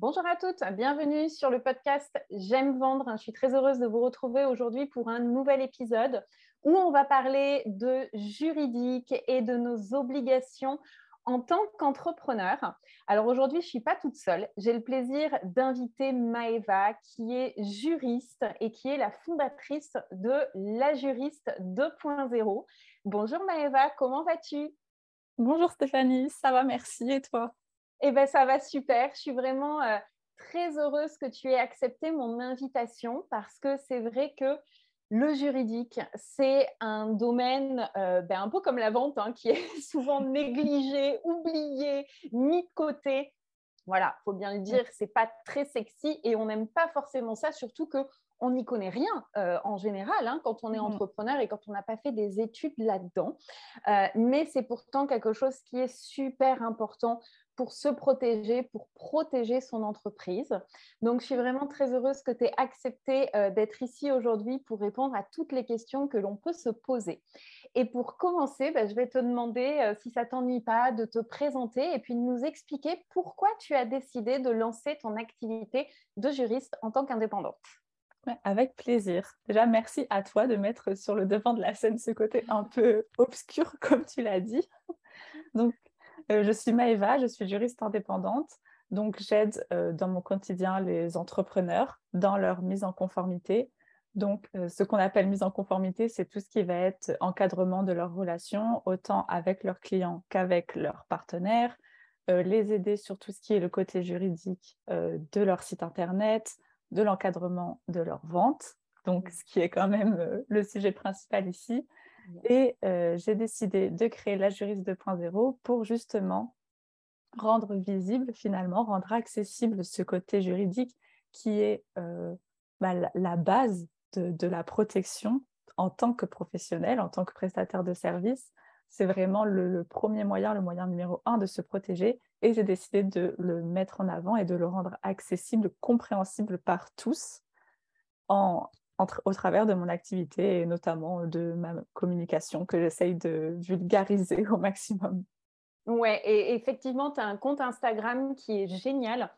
Bonjour à toutes, bienvenue sur le podcast J'aime vendre. Je suis très heureuse de vous retrouver aujourd'hui pour un nouvel épisode où on va parler de juridique et de nos obligations en tant qu'entrepreneur. Alors aujourd'hui, je ne suis pas toute seule. J'ai le plaisir d'inviter Maeva, qui est juriste et qui est la fondatrice de La Juriste 2.0. Bonjour Maeva, comment vas-tu? Bonjour Stéphanie, ça va, merci. Et toi? Eh bien, ça va super. Je suis vraiment euh, très heureuse que tu aies accepté mon invitation parce que c'est vrai que le juridique, c'est un domaine euh, ben, un peu comme la vente, hein, qui est souvent négligé, oublié, mis de côté. Voilà, faut bien le dire, c'est pas très sexy et on n'aime pas forcément ça, surtout que on n'y connaît rien euh, en général hein, quand on est mmh. entrepreneur et quand on n'a pas fait des études là-dedans. mais c'est pourtant quelque chose qui est super important pour se protéger, pour protéger son entreprise. Donc, je suis vraiment très heureuse que tu aies accepté euh, d'être ici aujourd'hui pour répondre à toutes les questions que l'on peut se poser. Et pour commencer, bah, je vais te demander, euh, si ça t'ennuie pas, de te présenter et puis de nous expliquer pourquoi tu as décidé de lancer ton activité de juriste en tant qu'indépendante. avec plaisir. Déjà, merci à toi de mettre sur le devant de la scène ce côté un peu obscur, comme tu l'as dit. Donc, je suis Maëva, je suis juriste indépendante. Donc, j'aide euh, dans mon quotidien les entrepreneurs dans leur mise en conformité. Donc, euh, ce qu'on appelle mise en conformité, c'est tout ce qui va être encadrement de leurs relations, autant avec leurs clients qu'avec leurs partenaires, les aider sur tout ce qui est le côté juridique de leur site Internet, de l'encadrement de leurs ventes, donc ce qui est quand même le sujet principal ici, et euh, j'ai décidé de créer la juriste 2.0 pour justement rendre visible, finalement, rendre accessible ce côté juridique qui est euh, bah, la base de, la protection en tant que professionnel, en tant que prestataire de service. C'est vraiment le, premier moyen, le moyen numéro un de se protéger. Et j'ai décidé de le mettre en avant et de le rendre accessible, compréhensible par tous, au travers de mon activité et notamment de ma communication que j'essaye de vulgariser au maximum. Ouais, et effectivement, tu as un compte Instagram qui est génial.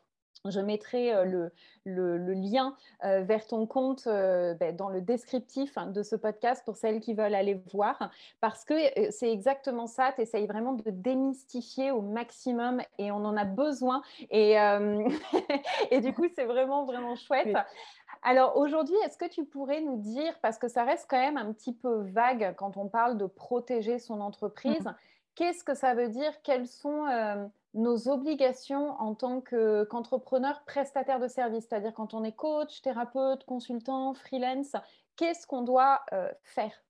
Je mettrai euh, le, le, lien euh, vers ton compte euh, ben, dans le descriptif hein, de ce podcast pour celles qui veulent aller voir, parce que c'est exactement ça, tu essayes vraiment de démystifier au maximum et on en a besoin. Et, et du coup, c'est vraiment, vraiment chouette. Alors aujourd'hui, est-ce que tu pourrais nous dire, parce que ça reste quand même un petit peu vague quand on parle de protéger son entreprise, mmh. qu'est-ce que ça veut dire? Quelles sont euh, nos obligations en tant qu'entrepreneur prestataire de service C'est-à-dire quand on est coach, thérapeute, consultant, freelance, qu'est-ce qu'on doit euh, faire?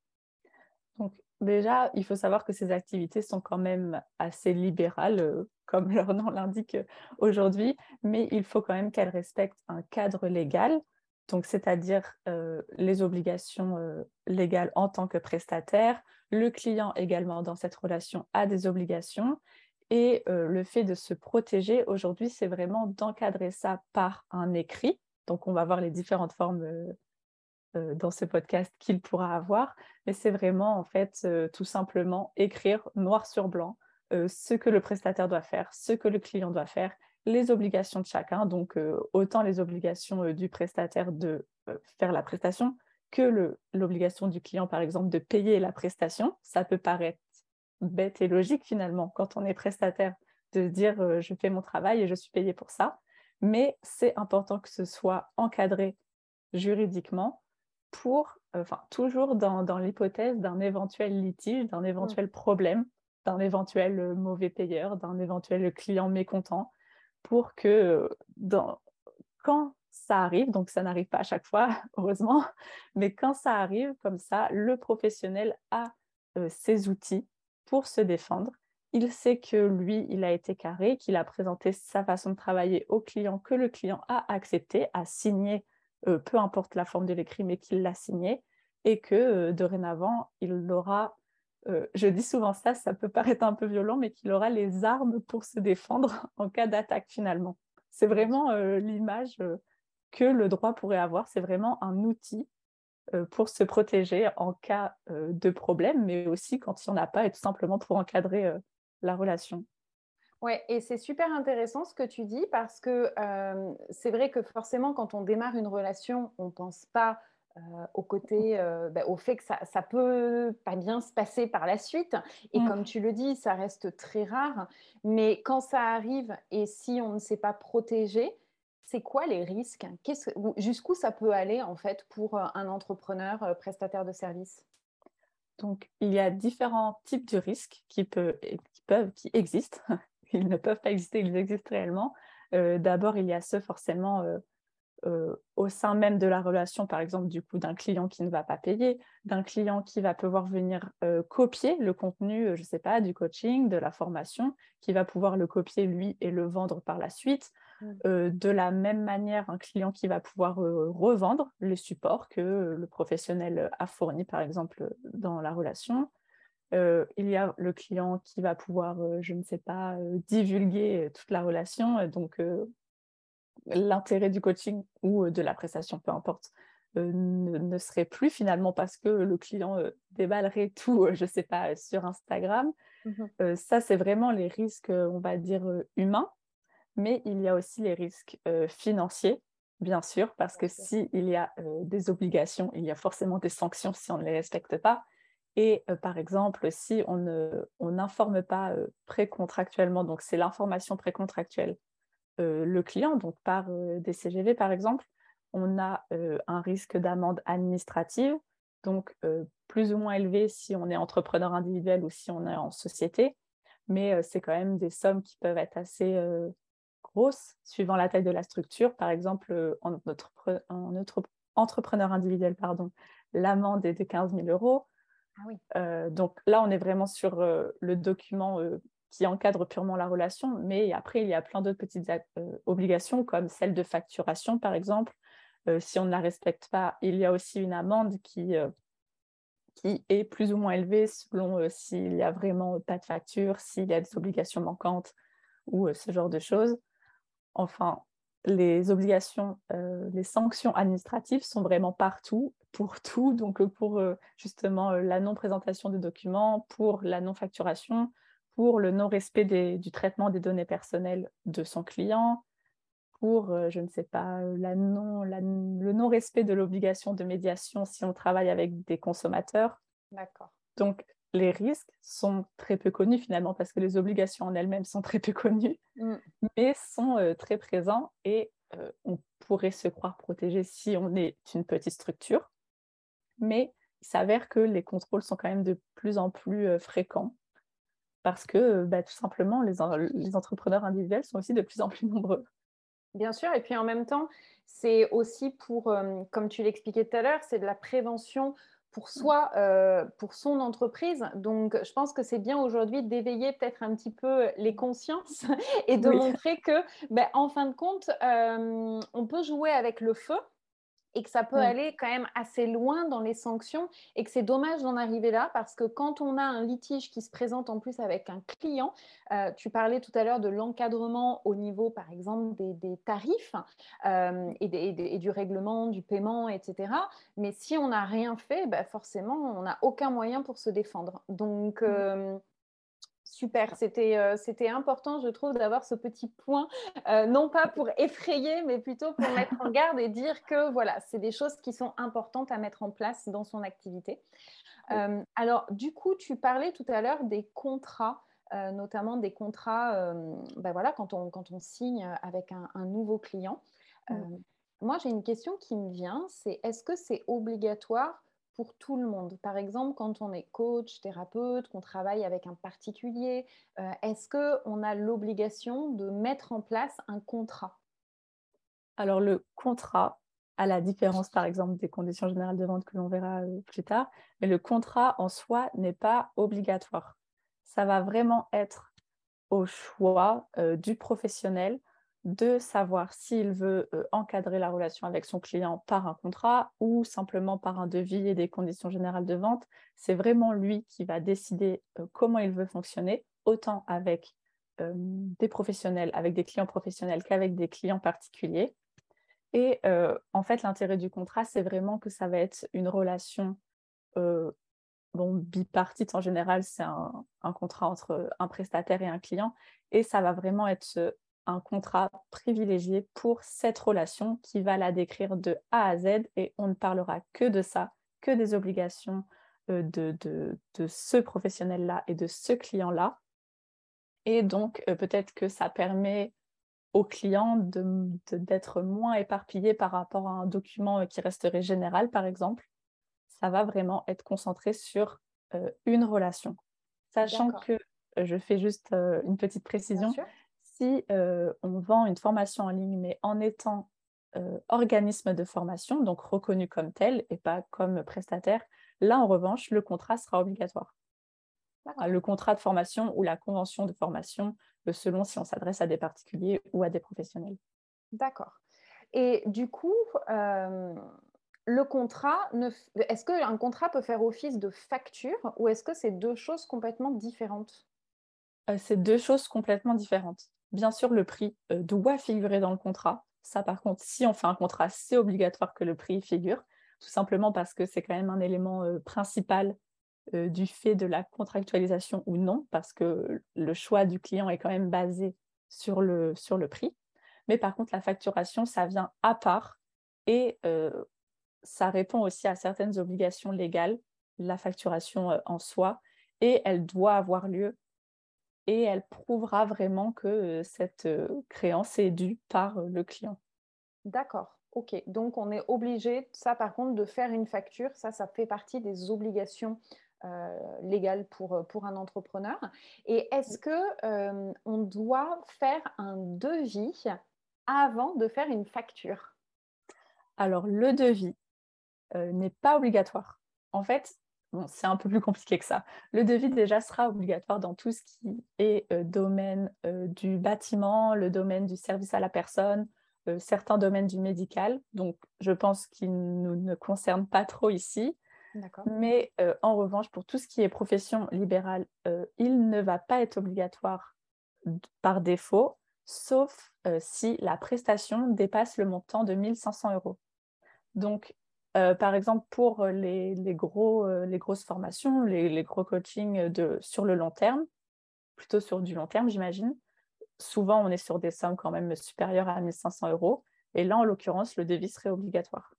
Donc déjà, il faut savoir que ces activités sont quand même assez libérales, euh, comme leur nom l'indique aujourd'hui, mais il faut quand même qu'elles respectent un cadre légal donc c'est-à-dire euh, les obligations euh, légales en tant que prestataire, le client également dans cette relation a des obligations, et euh, le fait de se protéger aujourd'hui, c'est vraiment d'encadrer ça par un écrit. Donc on va voir les différentes formes dans ce podcast qu'il pourra avoir, mais c'est vraiment en fait tout simplement écrire noir sur blanc ce que le prestataire doit faire, ce que le client doit faire les obligations de chacun, donc euh, autant les obligations euh, du prestataire de euh, faire la prestation que l'obligation du client, par exemple, de payer la prestation. Ça peut paraître bête et logique finalement quand on est prestataire de dire je fais mon travail et je suis payé pour ça, mais c'est important que ce soit encadré juridiquement pour, enfin toujours dans, l'hypothèse d'un éventuel litige, d'un éventuel mmh. problème d'un éventuel mauvais payeur, d'un éventuel client mécontent, pour que quand ça arrive, donc ça n'arrive pas à chaque fois, heureusement, mais quand ça arrive comme ça, le professionnel a ses outils pour se défendre. Il sait que lui, il a été carré, qu'il a présenté sa façon de travailler au client, que le client a accepté, a signé, peu importe la forme de l'écrit, mais qu'il l'a signé, et que dorénavant, il aura, je dis souvent ça, ça peut paraître un peu violent, mais qu'il aura les armes pour se défendre en cas d'attaque finalement. C'est vraiment l'image que le droit pourrait avoir, c'est vraiment un outil pour se protéger en cas de problème, mais aussi quand il n'y en a pas et tout simplement pour encadrer la relation. Oui, et c'est super intéressant ce que tu dis parce que c'est vrai que forcément, quand on démarre une relation, on ne pense pas au côté, bah, au fait que ça, ça peut pas bien se passer par la suite. Et mmh. comme tu le dis, ça reste très rare. Mais quand ça arrive et si on ne s'est pas protégé, c'est quoi les risques? Jusqu'où ça peut aller en fait pour un entrepreneur prestataire de services Donc, il y a différents types de risques qui, peuvent, qui, peuvent, qui existent. Ils ne peuvent pas exister, ils existent réellement. D'abord, il y a ceux forcément au sein même de la relation, par exemple, du coup, d'un client qui ne va pas payer, d'un client qui va pouvoir venir copier le contenu, je ne sais pas, du coaching, de la formation, qui va pouvoir le copier lui et le vendre par la suite. De la même manière, un client qui va pouvoir revendre les supports que le professionnel a fournis, par exemple, dans la relation. il y a le client qui va pouvoir, je ne sais pas, divulguer toute la relation, donc l'intérêt du coaching ou de la prestation, peu importe, ne, serait plus finalement parce que le client déballerait tout, je ne sais pas, sur Instagram. Mmh ça, c'est vraiment les risques, on va dire, humains. Mais il y a aussi les risques financiers, bien sûr, parce que s'il y a des obligations, il y a forcément des sanctions si on ne les respecte pas. Et par exemple, si on n'informe pas précontractuellement, donc c'est l'information précontractuelle le client, donc par des CGV par exemple, on a un risque d'amende administrative, donc plus ou moins élevé si on est entrepreneur individuel ou si on est en société, mais c'est quand même des sommes qui peuvent être assez grosses suivant la taille de la structure. Par exemple, en notre, en notre entrepreneur individuel, pardon, l'amende est de 15 000 euros. Ah donc là, on est vraiment sur le document qui encadre purement la relation, mais après, il y a plein d'autres petites euh, obligations, comme celle de facturation, par exemple. Euh, si on ne la respecte pas, il y a aussi une amende qui, euh, qui est plus ou moins élevée selon s'il n'y a vraiment pas de facture, s'il y a des obligations manquantes ou ce genre de choses. Enfin, les obligations, les sanctions administratives sont vraiment partout, pour tout, donc pour justement la non-présentation de documents, pour la non-facturation, pour le non-respect du traitement des données personnelles de son client, pour, euh, je ne sais pas, euh, la non, le non-respect de l'obligation de médiation si on travaille avec des consommateurs. D'accord. Donc, les risques sont très peu connus finalement parce que les obligations en elles-mêmes sont très peu connues, mm. mais sont euh, très présents et on pourrait se croire protégé si on est une petite structure. Mais il s'avère que les contrôles sont quand même de plus en plus fréquents parce que bah, tout simplement, les, les, entrepreneurs individuels sont aussi de plus en plus nombreux. Bien sûr, et puis en même temps, c'est aussi pour, comme tu l'expliquais tout à l'heure, c'est de la prévention pour mmh. soi, euh, pour son entreprise. Donc, je pense que c'est bien aujourd'hui d'éveiller peut-être un petit peu les consciences et de montrer que, bah, en fin de compte, on peut jouer avec le feu et que ça peut aller quand même assez loin dans les sanctions et que c'est dommage d'en arriver là parce que quand on a un litige qui se présente en plus avec un client, euh, tu parlais tout à l'heure de l'encadrement au niveau par exemple des, tarifs euh, et, du règlement, du paiement, etc. Mais si on n'a rien fait, bah forcément on n'a aucun moyen pour se défendre. Donc, euh, Super, euh, c'était important, je trouve, d'avoir ce petit point, euh, non pas pour effrayer, mais plutôt pour mettre en garde et dire que voilà, c'est des choses qui sont importantes à mettre en place dans son activité. Euh, alors, du coup, tu parlais tout à l'heure des contrats, notamment des contrats, ben voilà, quand on, quand on signe avec un, nouveau client. Moi, j'ai une question qui me vient, c'est est-ce que c'est obligatoire pour tout le monde Par exemple, quand on est coach, thérapeute, qu'on travaille avec un particulier, euh, est-ce qu'on a l'obligation de mettre en place un contrat? Alors le contrat, à la différence par exemple des conditions générales de vente que l'on verra euh, plus tard, mais le contrat en soi n'est pas obligatoire. Ça va vraiment être au choix euh, du professionnel de savoir s'il veut euh, encadrer la relation avec son client par un contrat ou simplement par un devis et des conditions générales de vente. C'est vraiment lui qui va décider euh, comment il veut fonctionner, autant avec euh, des professionnels, avec des clients professionnels qu'avec des clients particuliers. Et en fait, l'intérêt du contrat, c'est vraiment que ça va être une relation bon, bipartite en général, c'est un, contrat entre un prestataire et un client, et ça va vraiment être un contrat privilégié pour cette relation qui va la décrire de A à Z et on ne parlera que de ça, que des obligations euh, de, de, ce professionnel-là et de ce client-là. Et donc, euh, peut-être que ça permet au client d'être moins éparpillé par rapport à un document euh, qui resterait général, par exemple. Ça va vraiment être concentré sur une relation. Sachant que, je fais juste une petite précision, si euh, on vend une formation en ligne, mais en étant euh, organisme de formation, donc reconnu comme tel et pas comme prestataire, là, en revanche, le contrat sera obligatoire. Le contrat de formation ou la convention de formation, euh, selon si on s'adresse à des particuliers ou à des professionnels. D'accord. Et du coup, le contrat, est-ce qu'un contrat peut faire office de facture ou est-ce que c'est deux choses complètement différentes? C'est deux choses complètement différentes. Bien sûr, le prix euh, doit figurer dans le contrat. Ça, par contre, si on fait un contrat, c'est obligatoire que le prix figure, tout simplement parce que c'est quand même un élément euh, principal euh, du fait de la contractualisation ou non, parce que le choix du client est quand même basé sur le, sur le prix. Mais par contre, la facturation, ça vient à part et ça répond aussi à certaines obligations légales, la facturation en soi, et elle doit avoir lieu et elle prouvera vraiment que cette créance est due par le client. D'accord, ok. Donc on est obligé, ça par contre, de faire une facture. Ça, ça fait partie des obligations légales pour, pour un entrepreneur. Et est-ce que on doit faire un devis avant de faire une facture? Alors le devis n'est pas obligatoire. En fait, c'est un peu plus compliqué que ça. Le devis déjà sera obligatoire dans tout ce qui est euh, domaine euh, du bâtiment, le domaine du service à la personne, euh, certains domaines du médical. Donc, je pense qu'il ne nous concerne pas trop ici. Mais en revanche, pour tout ce qui est profession libérale, il ne va pas être obligatoire par défaut, sauf si la prestation dépasse le montant de 1500 euros. Donc, euh, par exemple, pour les, gros, euh, les grosses formations, les, gros coachings de, sur le long terme, plutôt sur du long terme, j'imagine, souvent on est sur des sommes quand même supérieures à 1500 euros. Et là, en l'occurrence, le devis serait obligatoire.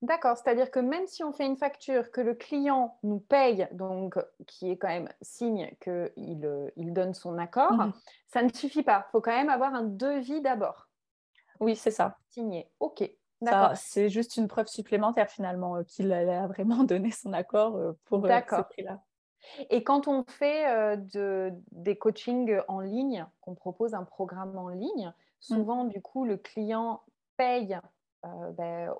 D'accord, c'est-à-dire que même si on fait une facture que le client nous paye, donc qui est quand même signe qu'il euh, il donne son accord, mmh ça ne suffit pas. Il faut quand même avoir un devis d'abord. Oui, c'est ça. Signé. OK c'est juste une preuve supplémentaire finalement euh, qu'il a vraiment donné son accord euh, pour euh, ce prix-là. Et quand on fait de, des coachings en ligne, qu'on propose un programme en ligne, mmh. souvent du coup le client paye ben,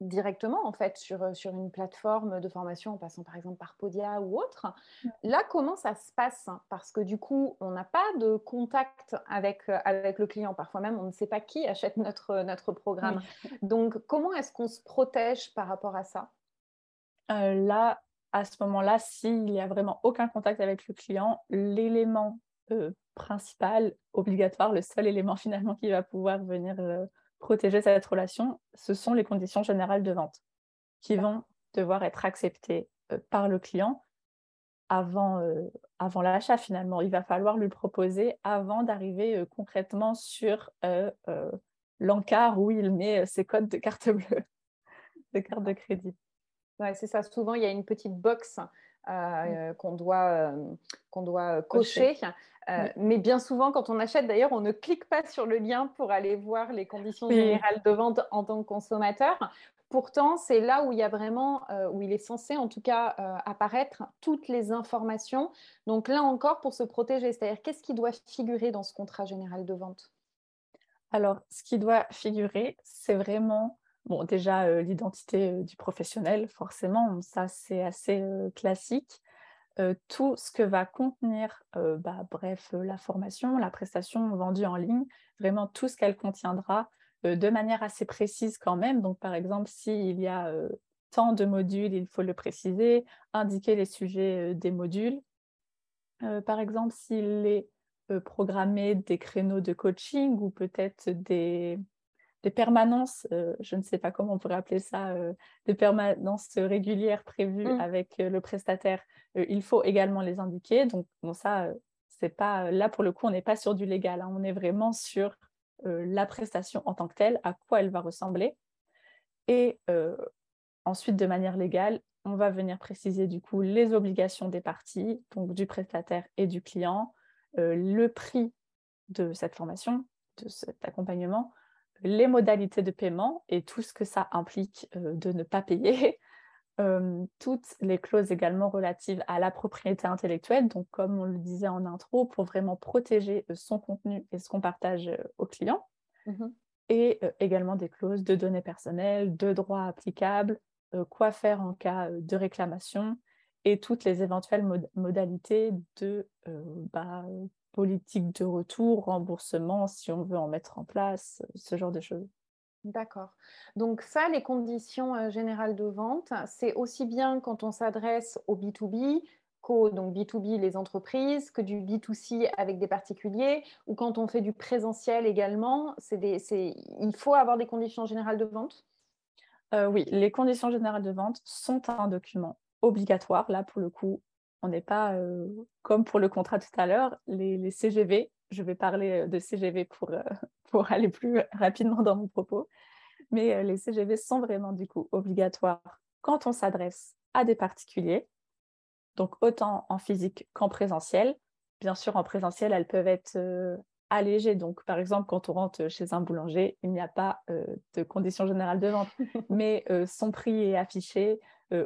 directement en fait sur, euh, sur une plateforme de formation en passant par exemple par Podia ou autre. Là, comment ça se passe? Parce que du coup, on n'a pas de contact avec, euh, avec le client. Parfois même, on ne sait pas qui achète notre, notre programme. Donc, comment est-ce qu'on se protège par rapport à ça? Euh, Là, à ce moment-là, s'il n'y a vraiment aucun contact avec le client, l'élément principal, obligatoire, le seul élément finalement qui va pouvoir venir protéger cette relation, ce sont les conditions générales de vente qui vont devoir être acceptées euh, par le client avant, euh, avant l'achat finalement. Il va falloir lui proposer avant d'arriver euh, concrètement sur l'encart où il met ses codes de carte bleue, de carte de crédit. Ouais, c'est ça. Souvent, il y a une petite box qu'on doit, qu'on doit cocher. Mais bien souvent, quand on achète, d'ailleurs, on ne clique pas sur le lien pour aller voir les conditions générales de vente en tant que consommateur. Pourtant, c'est là où il y a vraiment, où il est censé en tout cas apparaître toutes les informations. Donc là encore, pour se protéger, c'est-à-dire qu'est-ce qui doit figurer dans ce contrat général de vente? Alors, ce qui doit figurer, c'est vraiment Bon, déjà, euh, l'identité euh, du professionnel, forcément, ça c'est assez tout ce que va contenir, bah, bref, la formation, la prestation vendue en ligne, vraiment tout ce qu'elle contiendra de manière assez précise quand même. Donc, par exemple, s'il y a tant de modules, il faut le préciser, indiquer les sujets des modules. par exemple, s'il est programmé des créneaux de coaching ou peut-être des, des permanences, euh, je ne sais pas comment on pourrait appeler ça, euh, des permanences régulières prévues mmh. avec euh, le prestataire, il faut également les indiquer. Donc, bon, ça, c'est pas là pour le coup, on n'est pas sur du légal, hein. on est vraiment sur la prestation en tant que telle, à quoi elle va ressembler. Et ensuite, de manière légale, on va venir préciser du coup les obligations des parties, donc du prestataire et du client, le prix de cette formation, de cet accompagnement, les modalités de paiement et tout ce que ça implique euh, de ne pas payer, euh, toutes les clauses également relatives à la propriété intellectuelle, donc comme on le disait en intro, pour vraiment protéger euh, son contenu et ce qu'on partage aux clients, mmh et également des clauses de données personnelles, de droits applicables, quoi faire en cas de réclamation, et toutes les éventuelles modalités de bah, politique de retour, remboursement, si on veut en mettre en place, ce genre de choses. D'accord. Donc ça, les conditions euh, générales de vente, c'est aussi bien quand on s'adresse au B2B qu'au donc B2B les entreprises, que du B2C avec des particuliers, ou quand on fait du présentiel également, c'est des, il faut avoir des conditions générales de vente? Euh, Oui, les conditions générales de vente sont un document obligatoire. Là, pour le coup, on n'est pas euh, comme pour le contrat tout à l'heure, les, CGV. Je vais parler euh, de CGV pour, euh, pour aller plus rapidement dans mon propos. Mais les CGV sont vraiment du coup obligatoires quand on s'adresse à des particuliers, donc autant en physique qu'en présentiel. Bien sûr, en présentiel, elles peuvent être allégées. Donc, par exemple, quand on rentre chez un boulanger, il n'y a pas de conditions générales de vente, mais son prix est affiché,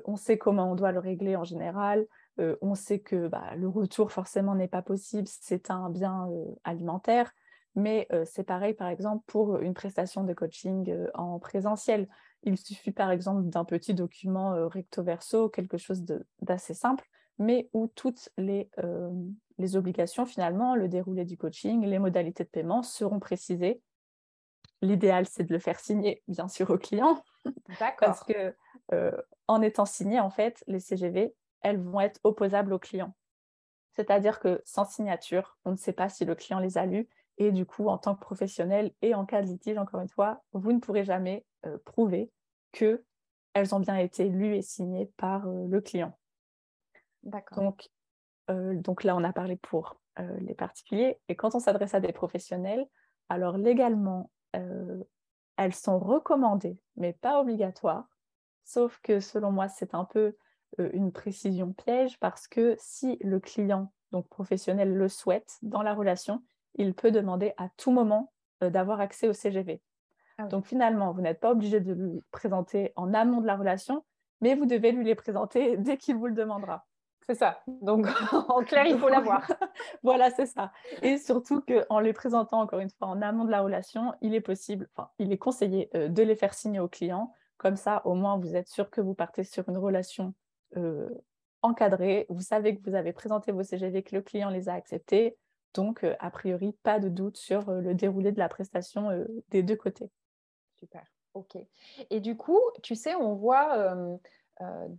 on sait comment on doit le régler en général, euh, on sait que bah, le retour forcément n'est pas possible, c'est un bien euh, alimentaire, mais euh, c'est pareil par exemple pour une prestation de coaching en présentiel. Il suffit par exemple d'un petit document recto verso, quelque chose d'assez simple, mais où toutes les, les obligations finalement, le déroulé du coaching, les modalités de paiement seront précisées. L'idéal, c'est de le faire signer, bien sûr, au client. Parce que en étant signé, en fait, les CGV elles vont être opposables au client. C'est-à-dire que sans signature, on ne sait pas si le client les a lues et du coup, en tant que professionnel et en cas de litige, encore une fois, vous ne pourrez jamais euh, prouver que elles ont bien été lues et signées par euh, le client. D'accord. Donc, euh, donc là, on a parlé pour les particuliers. Et quand on s'adresse à des professionnels, alors légalement, elles sont recommandées, mais pas obligatoires. Sauf que selon moi, c'est un peu une précision piège parce que si le client, donc professionnel, le souhaite dans la relation, il peut demander à tout moment euh, d'avoir accès au CGV. Ah donc finalement, vous n'êtes pas obligé de lui présenter en amont de la relation, mais vous devez lui les présenter dès qu'il vous le demandera. C'est ça. Donc, en clair, il faut l'avoir. voilà, c'est ça. Et surtout qu'en les présentant, encore une fois, en amont de la relation, il est possible, enfin, il est conseillé euh, de les faire signer au client. Comme ça, au moins, vous êtes sûr que vous partez sur une relation euh, encadré. Vous savez que vous avez présenté vos CGV, que le client les a acceptés. Donc, euh, a priori, pas de doute sur euh, le déroulé de la prestation des deux côtés. Super, ok. Et du coup, tu sais, on voit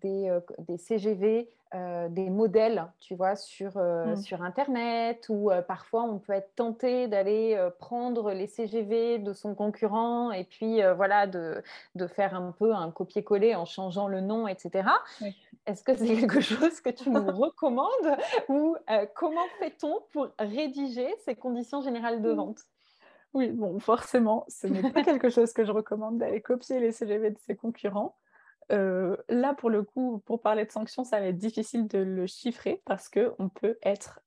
des, des, CGV euh, des modèles, tu vois, sur, euh, mm. sur Internet, ou euh, parfois on peut être tenté d'aller prendre les CGV de son concurrent et puis voilà, de, de, faire un peu un copier-coller en changeant le nom, etc. Est-ce que c'est quelque chose que tu nous recommandes ou comment fait-on pour rédiger ces conditions générales de mm. vente? Oui, bon, forcément, ce n'est pas quelque chose que je recommande d'aller copier les CGV de ses concurrents. Là, pour le coup, pour parler de sanctions, ça va être difficile de le chiffrer parce qu'on peut être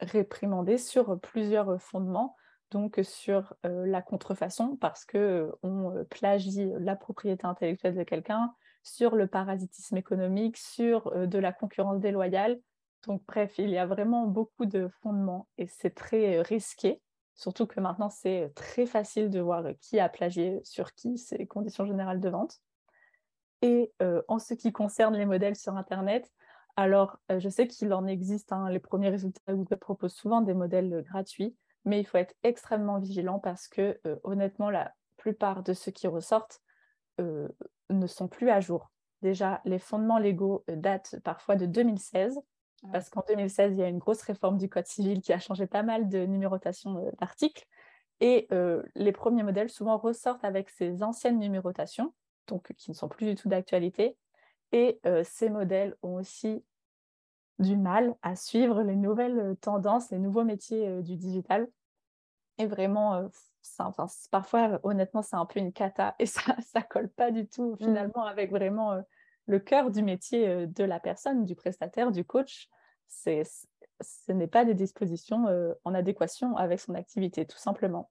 réprimandé sur plusieurs fondements. Donc sur la contrefaçon, parce qu'on plagie la propriété intellectuelle de quelqu'un, sur le parasitisme économique, sur de la concurrence déloyale. Donc bref, il y a vraiment beaucoup de fondements et c'est très risqué. Surtout que maintenant, c'est très facile de voir qui a plagié sur qui, ces conditions générales de vente. Et en ce qui concerne les modèles sur Internet, alors je sais qu'il en existe, hein, les premiers résultats Google proposent souvent des modèles gratuits, mais il faut être extrêmement vigilant parce que honnêtement, la plupart de ceux qui ressortent ne sont plus à jour. Déjà, les fondements légaux datent parfois de 2016 ah parce qu'en 2016, il y a une grosse réforme du Code civil qui a changé pas mal de numérotation euh, d'articles. Et euh, les premiers modèles souvent ressortent avec ces anciennes numérotations, donc qui ne sont plus du tout d'actualité. Et euh, ces modèles ont aussi du mal à suivre les nouvelles tendances, les nouveaux métiers du digital. Et vraiment, parfois, honnêtement, c'est un peu une cata et ça ne colle pas du tout mmh. finalement avec vraiment le cœur du métier de la personne, du prestataire, du coach ce n'est pas des dispositions euh, en adéquation avec son activité, tout simplement.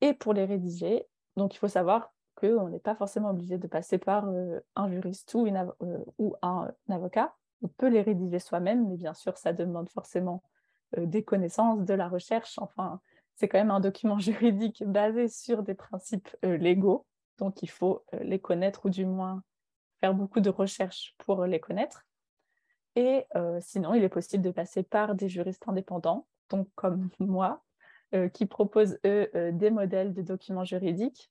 Et pour les rédiger, donc il faut savoir qu'on n'est pas forcément obligé de passer par euh, un juriste ou, euh, un, avocat. On peut les rédiger soi-même, mais bien sûr, ça demande forcément des connaissances, de la recherche. Enfin, c'est quand même un document juridique basé sur des principes légaux, donc il faut les connaître ou du moins faire beaucoup de recherches pour les connaître. Et euh, sinon, il est possible de passer par des juristes indépendants, donc comme moi, euh, qui proposent, eux, euh, des modèles de documents juridiques,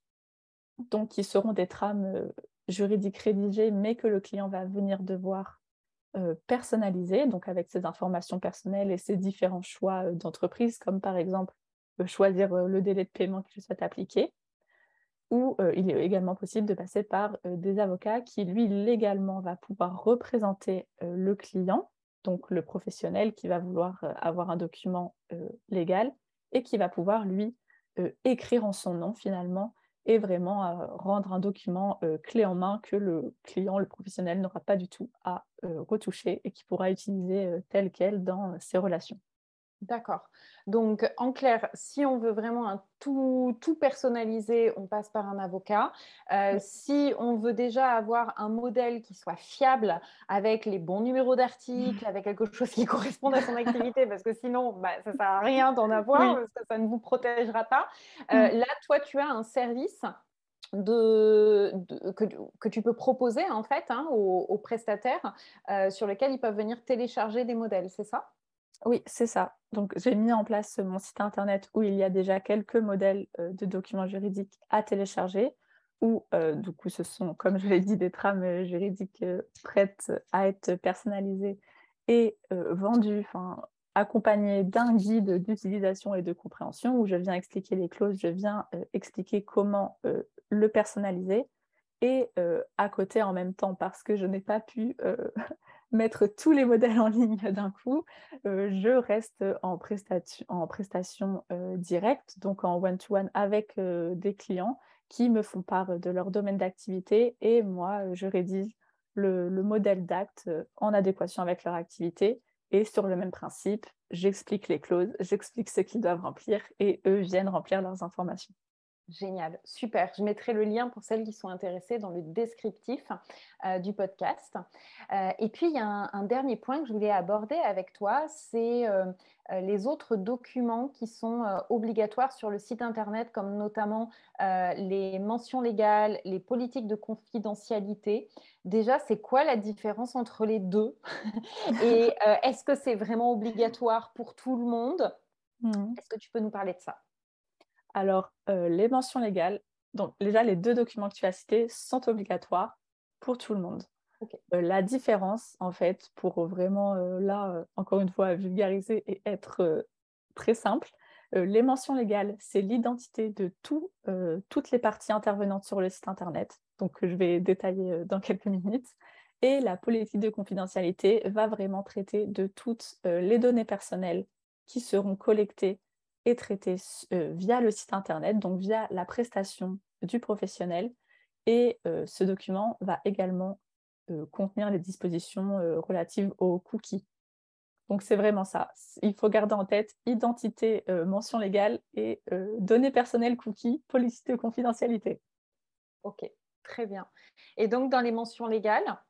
donc qui seront des trames juridiques rédigées, mais que le client va venir devoir personnaliser, donc avec ses informations personnelles et ses différents choix d'entreprise, comme par exemple choisir le délai de paiement qu'il souhaite appliquer ou euh, il est également possible de passer par euh, des avocats qui, lui, légalement, va pouvoir représenter euh, le client, donc le professionnel qui va vouloir avoir un document légal et qui va pouvoir, lui, écrire en son nom, finalement, et vraiment rendre un document clé en main que le client, le professionnel, n'aura pas du tout à retoucher et qui pourra utiliser tel quel dans ses relations. D'accord. Donc, en clair, si on veut vraiment un tout, tout personnalisé, on passe par un avocat. Euh, si on veut déjà avoir un modèle qui soit fiable, avec les bons numéros d'articles, avec quelque chose qui corresponde à son activité, parce que sinon, bah, ça ne sert à rien d'en avoir, parce que ça ne vous protégera pas. Euh, là, toi, tu as un service de, que, tu peux proposer en fait hein, aux, prestataires euh, sur lequel ils peuvent venir télécharger des modèles, c'est ça? Oui, c'est ça. Donc, j'ai mis en place mon site internet où il y a déjà quelques modèles de documents juridiques à télécharger, où du coup, ce sont, comme je l'ai dit, des trames juridiques prêtes à être personnalisées et vendues, accompagnées d'un guide d'utilisation et de compréhension où je viens expliquer les clauses, je viens expliquer comment le personnaliser. Et à côté, en même temps, parce que je n'ai pas pu mettre tous les modèles en ligne d'un coup, euh, je reste en, prestation, euh, directe, donc en one-to-one avec euh, des clients qui me font part de leur domaine d'activité et moi, je rédige le modèle d'acte en adéquation avec leur activité. Et sur le même principe, j'explique les clauses, j'explique ce qu'ils doivent remplir et eux viennent remplir leurs informations. Génial, super. Je mettrai le lien pour celles qui sont intéressées dans le descriptif euh, du podcast. Euh, et puis, il y a un, dernier point que je voulais aborder avec toi, c'est euh, les autres documents qui sont obligatoires sur le site Internet, comme notamment les mentions légales, les politiques de confidentialité. Déjà, c'est quoi la différence entre les deux? Et est-ce que c'est vraiment obligatoire pour tout le monde? Mmh. Est-ce que tu peux nous parler de ça? Alors, euh, les mentions légales, donc déjà les deux documents que tu as cités sont obligatoires pour tout le monde. Euh, la différence, en fait, pour vraiment, euh, là, encore une fois, vulgariser et être très simple, les mentions légales, c'est l'identité de toutes les parties intervenantes sur le site Internet, donc je vais détailler dans quelques minutes. Et la politique de confidentialité va vraiment traiter de toutes les données personnelles qui seront collectées est traité euh, via le site internet, donc via la prestation du professionnel, Et ce document va également contenir les dispositions relatives aux cookies. Donc c'est vraiment ça. Il faut garder en tête identité, mention légale et données personnelles, cookies, politique de confidentialité. Ok, très bien. Et donc dans les mentions légales,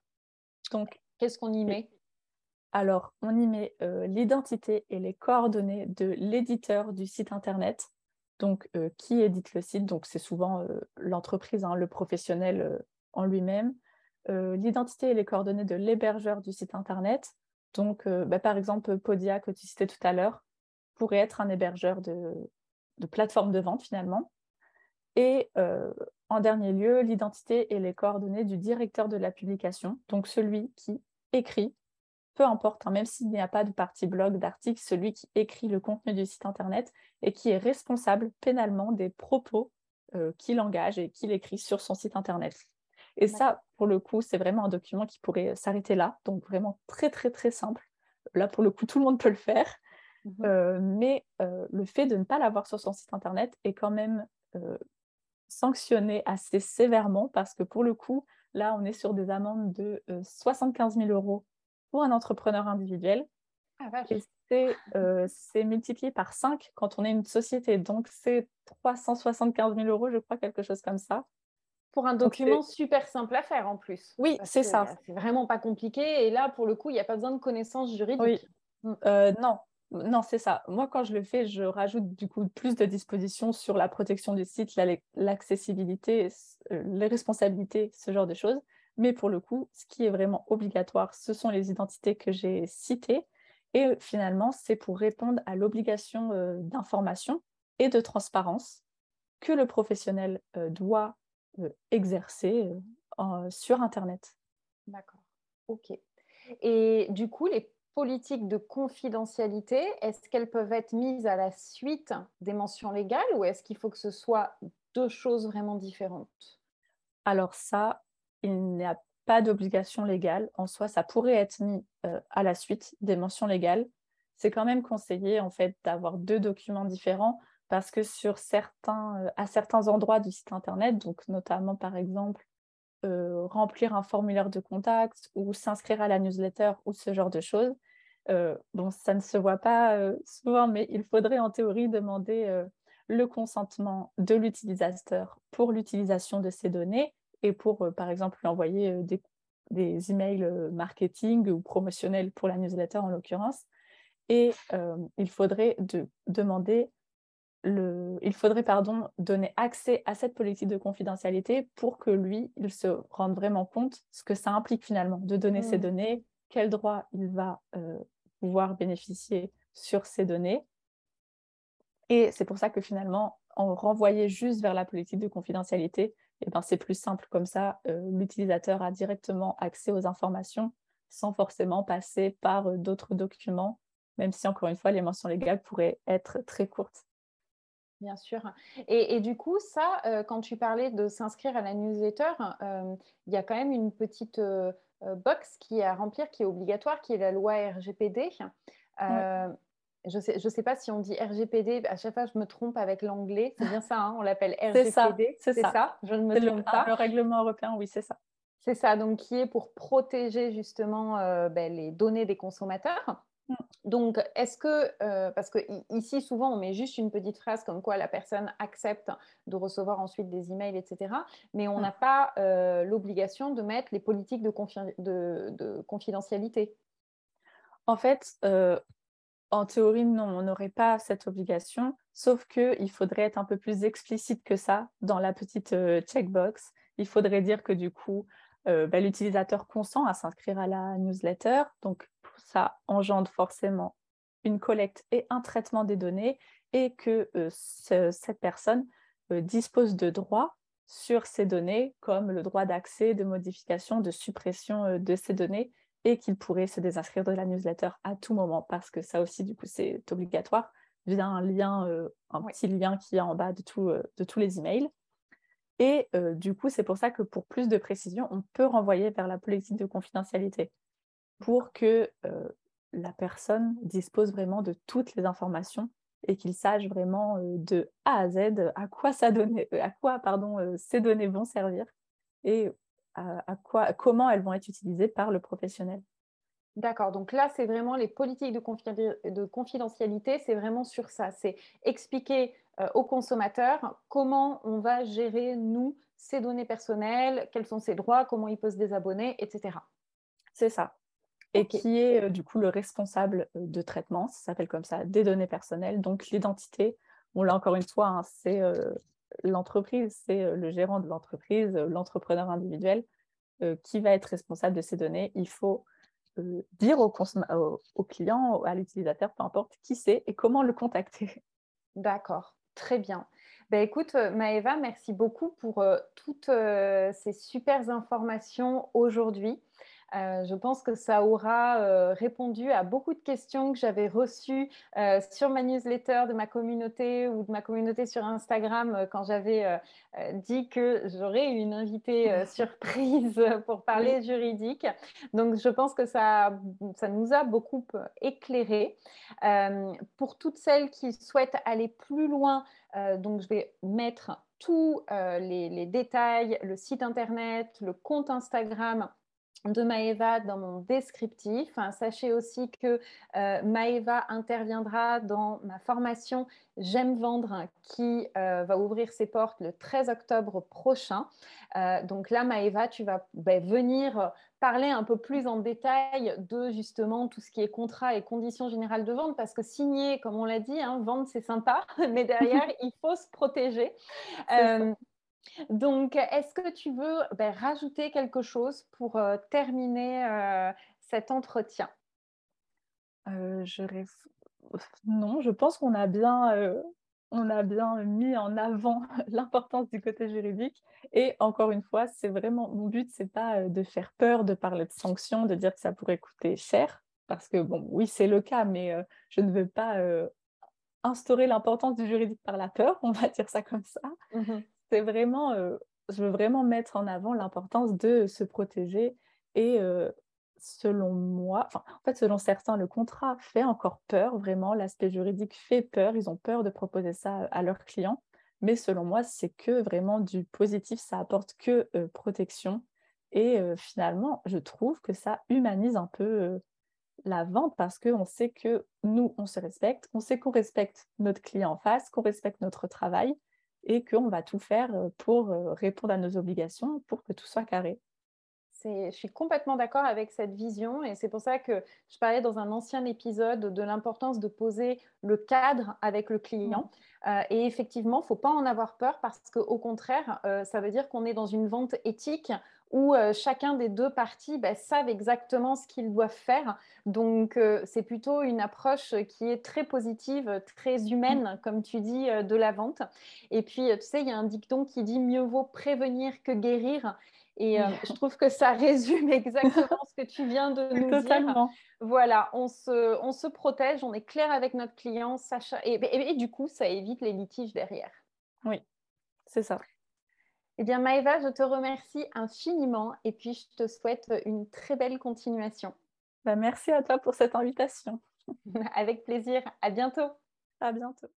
donc qu'est-ce qu'on y met? Alors, on y met l'identité et les coordonnées de l'éditeur du site internet. Donc, qui édite le site? Donc, c'est souvent l'entreprise, hein, le professionnel en lui-même. l'identité et les coordonnées de l'hébergeur du site internet. Donc, bah, par exemple, Podia, que tu citais tout à l'heure, pourrait être un hébergeur de plateforme de vente finalement. Et en dernier lieu, l'identité et les coordonnées du directeur de la publication, donc celui qui écrit peu importe, hein, même s'il n'y a pas de partie blog, d'article, celui qui écrit le contenu du site internet et qui est responsable pénalement des propos euh, qu'il engage et qu'il écrit sur son site internet. Et ça, pour le coup, c'est vraiment un document qui pourrait s'arrêter là, donc vraiment très très très simple. Là, pour le coup, tout le monde peut le faire, mmh euh, mais euh, le fait de ne pas l'avoir sur son site internet est quand même sanctionné assez sévèrement parce que pour le coup, là, on est sur des amendes de 75 000 euros pour un entrepreneur individuel. Ah, et euh, c'est multiplié par 5 quand on est une société. Donc, c'est 375 000 euros, je crois, quelque chose comme ça. Pour un document super simple à faire en plus. Oui, c'est ça. C'est vraiment pas compliqué. Et là, pour le coup, il n'y a pas besoin de connaissances juridiques. Oui. Euh, non, non, c'est ça. Moi, quand je le fais, je rajoute du coup plus de dispositions sur la protection du site, l'accessibilité, euh, les responsabilités, ce genre de choses. Mais pour le coup, ce qui est vraiment obligatoire, ce sont les identités que j'ai citées. Et finalement, c'est pour répondre à l'obligation euh, d'information et de transparence que le professionnel euh, doit euh, exercer sur Internet. D'accord. OK. Et du coup, les politiques de confidentialité, est-ce qu'elles peuvent être mises à la suite des mentions légales ou est-ce qu'il faut que ce soit deux choses vraiment différentes? Alors ça, il n'y a pas d'obligation légale. En soi, ça pourrait être mis euh, à la suite des mentions légales. C'est quand même conseillé en fait d'avoir deux documents différents parce que sur certains, euh, à certains endroits du site internet, donc notamment par exemple euh, remplir un formulaire de contact ou s'inscrire à la newsletter ou ce genre de choses, bon, ça ne se voit pas souvent, mais il faudrait en théorie demander le consentement de l'utilisateur pour l'utilisation de ces données et pour, euh, par exemple, lui envoyer euh, des, des emails euh, marketing ou promotionnels pour la newsletter en l'occurrence. Et il faudrait de, demander le, il faudrait pardon, donner accès à cette politique de confidentialité pour que lui, il se rende vraiment compte ce que ça implique finalement de donner ces mmh. données, quels droits il va pouvoir bénéficier sur ces données. Et c'est pour ça que finalement, en renvoyer juste vers la politique de confidentialité, eh ben, c'est plus simple comme ça. Euh, l'utilisateur a directement accès aux informations sans forcément passer par euh, d'autres documents, même si encore une fois, les mentions légales pourraient être très courtes. Bien sûr. Et, du coup, ça, euh, quand tu parlais de s'inscrire à la newsletter, il y a quand même une petite box qui est à remplir, qui est obligatoire, qui est la loi RGPD. Je ne sais, je sais pas si on dit RGPD, à chaque fois je me trompe avec l'anglais, c'est bien ça, hein, on l'appelle RGPD. C'est ça, ça, je ne me trompe pas. Le règlement européen, oui, c'est ça. C'est ça, donc qui est pour protéger justement euh, ben, les données des consommateurs. Mm. Donc, est-ce que, euh, parce que ici souvent on met juste une petite phrase comme quoi la personne accepte de recevoir ensuite des emails, etc. Mais on mm. n'a pas euh, l'obligation de mettre les politiques de, de, de confidentialité. En fait, en théorie, non, on n'aurait pas cette obligation, sauf qu'il faudrait être un peu plus explicite que ça dans la petite euh, checkbox. Il faudrait dire que du coup, euh, bah, l'utilisateur consent à s'inscrire à la newsletter. Donc, ça engendre forcément une collecte et un traitement des données et que euh, cette personne dispose de droits sur ces données, comme le droit d'accès, de modification, de suppression de ces données et qu'il pourrait se désinscrire de la newsletter à tout moment parce que ça aussi, du coup, c'est obligatoire via un lien, euh, un petit lien qui est en bas de, tout, euh, de tous les emails. Et euh, du coup, c'est pour ça que pour plus de précision, on peut renvoyer vers la politique de confidentialité pour que la personne dispose vraiment de toutes les informations et qu'il sache vraiment de A à Z à quoi, ça à quoi pardon, ces données vont servir et à, quoi, comment elles vont être utilisées par le professionnel. D'accord, donc là, c'est vraiment les politiques de, confidentialité, c'est vraiment sur ça. C'est expliquer euh, aux consommateurs comment on va gérer, nous, ses données personnelles, quels sont ses droits, comment il peut se désabonner, etc. C'est ça. Et qui est euh, du coup le responsable euh, de traitement, ça s'appelle comme ça, des données personnelles. Donc l'identité, bon là encore une fois, hein, c'est l'entreprise, c'est le gérant de l'entreprise, l'entrepreneur individuel qui va être responsable de ces données. Il faut dire au, au, client, à l'utilisateur, peu importe qui c'est et comment le contacter. D'accord, très bien. Ben, écoute, Maëva, merci beaucoup pour toutes ces super informations aujourd'hui. Euh, je pense que ça aura euh, répondu à beaucoup de questions que j'avais reçues euh, sur ma newsletter de ma communauté ou de ma communauté sur Instagram quand j'avais dit que j'aurais une invitée surprise pour parler juridique. Donc, je pense que ça, ça nous a beaucoup éclairé. pour toutes celles qui souhaitent aller plus loin, donc je vais mettre tous les, les détails, le site internet, le compte Instagram de Maëva dans mon descriptif. Sachez aussi que euh, Maëva interviendra dans ma formation J'aime vendre qui euh, va ouvrir ses portes le 13 octobre prochain. Euh, donc là, Maëva, tu vas ben, venir parler un peu plus en détail de justement tout ce qui est contrat et conditions générales de vente parce que signer, comme on l'a dit, hein, vendre c'est sympa, mais derrière, il faut se protéger. Donc, est-ce que tu veux ben, rajouter quelque chose pour euh, terminer euh, cet entretien? Euh, je Non, je pense qu'on a bien, on a bien mis en avant l'importance du côté juridique. Et encore une fois, c'est vraiment mon but, c'est pas de faire peur, de parler de sanctions, de dire que ça pourrait coûter cher, parce que bon, oui, c'est le cas, mais je ne veux pas instaurer l'importance du juridique par la peur, on va dire ça comme ça. Mmh c'est vraiment, euh, je veux vraiment mettre en avant l'importance de se protéger et euh, selon moi, en fait, selon certains, le contrat fait encore peur, vraiment, l'aspect juridique fait peur, ils ont peur de proposer ça à leurs clients, mais selon moi, c'est que vraiment du positif, ça apporte que euh, protection et finalement, je trouve que ça humanise un peu la vente parce qu'on sait que nous, on se respecte, on sait qu'on respecte notre client en face, qu'on respecte notre travail et qu'on va tout faire pour répondre à nos obligations pour que tout soit carré. Je suis complètement d'accord avec cette vision et c'est pour ça que je parlais dans un ancien épisode de l'importance de poser le cadre avec le client. Mmh. et effectivement, il ne faut pas en avoir peur parce qu'au contraire, ça veut dire qu'on est dans une vente éthique où chacun des deux parties bah, savent exactement ce qu'ils doivent faire. Donc, c'est plutôt une approche qui est très positive, très humaine, mmh. comme tu dis, de la vente. Et puis, tu sais, il y a un dicton qui dit mieux vaut prévenir que guérir. Et je trouve que ça résume exactement ce que tu viens de nous dire. Voilà, on se, on se protège, on est clair avec notre client, et, et du coup, ça évite les litiges derrière. Oui, c'est ça. Eh bien, Maëva, je te remercie infiniment et puis je te souhaite une très belle continuation. Bah, merci à toi pour cette invitation. Avec plaisir. À bientôt. À bientôt.